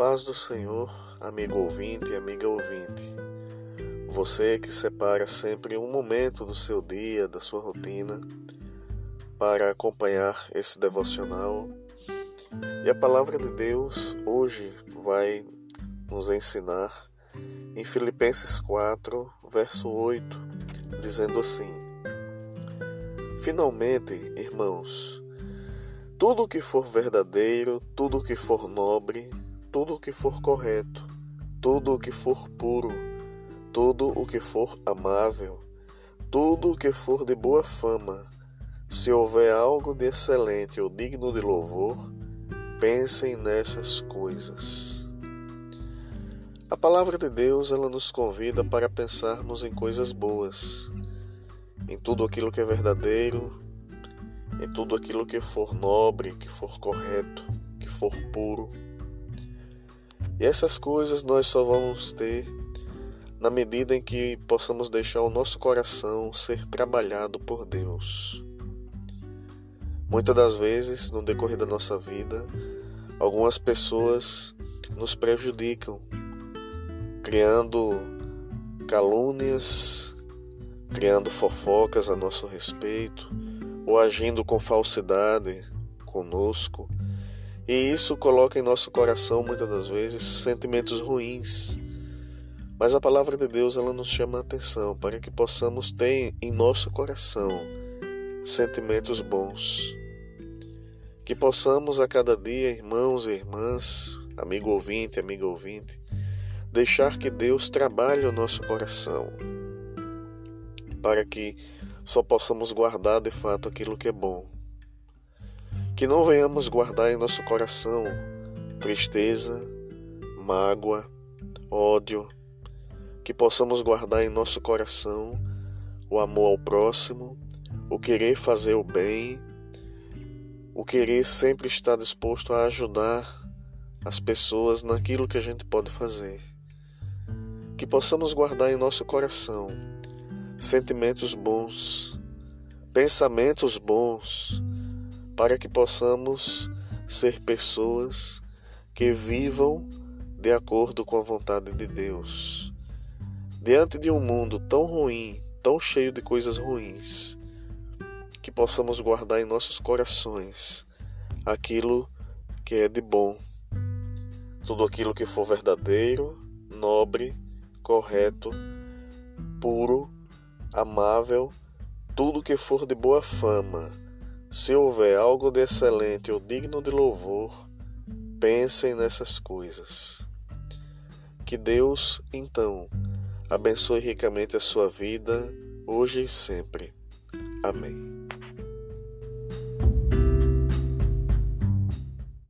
paz do Senhor, amigo ouvinte e amiga ouvinte. Você que separa sempre um momento do seu dia, da sua rotina, para acompanhar esse devocional. E a palavra de Deus hoje vai nos ensinar em Filipenses 4, verso 8, dizendo assim: Finalmente, irmãos, tudo que for verdadeiro, tudo que for nobre, tudo o que for correto, tudo o que for puro, tudo o que for amável, tudo o que for de boa fama, se houver algo de excelente ou digno de louvor, pensem nessas coisas. A palavra de Deus, ela nos convida para pensarmos em coisas boas, em tudo aquilo que é verdadeiro, em tudo aquilo que for nobre, que for correto, que for puro. E essas coisas nós só vamos ter na medida em que possamos deixar o nosso coração ser trabalhado por Deus. Muitas das vezes, no decorrer da nossa vida, algumas pessoas nos prejudicam, criando calúnias, criando fofocas a nosso respeito, ou agindo com falsidade conosco e isso coloca em nosso coração muitas das vezes sentimentos ruins. Mas a palavra de Deus ela nos chama a atenção para que possamos ter em nosso coração sentimentos bons. Que possamos a cada dia, irmãos e irmãs, amigo ouvinte, amigo ouvinte, deixar que Deus trabalhe o nosso coração, para que só possamos guardar de fato aquilo que é bom que não venhamos guardar em nosso coração tristeza, mágoa, ódio, que possamos guardar em nosso coração o amor ao próximo, o querer fazer o bem, o querer sempre estar disposto a ajudar as pessoas naquilo que a gente pode fazer. Que possamos guardar em nosso coração sentimentos bons, pensamentos bons, para que possamos ser pessoas que vivam de acordo com a vontade de Deus. Diante de um mundo tão ruim, tão cheio de coisas ruins, que possamos guardar em nossos corações aquilo que é de bom, tudo aquilo que for verdadeiro, nobre, correto, puro, amável, tudo que for de boa fama se houver algo de excelente ou digno de louvor, pensem nessas coisas. Que Deus, então, abençoe ricamente a sua vida, hoje e sempre. Amém.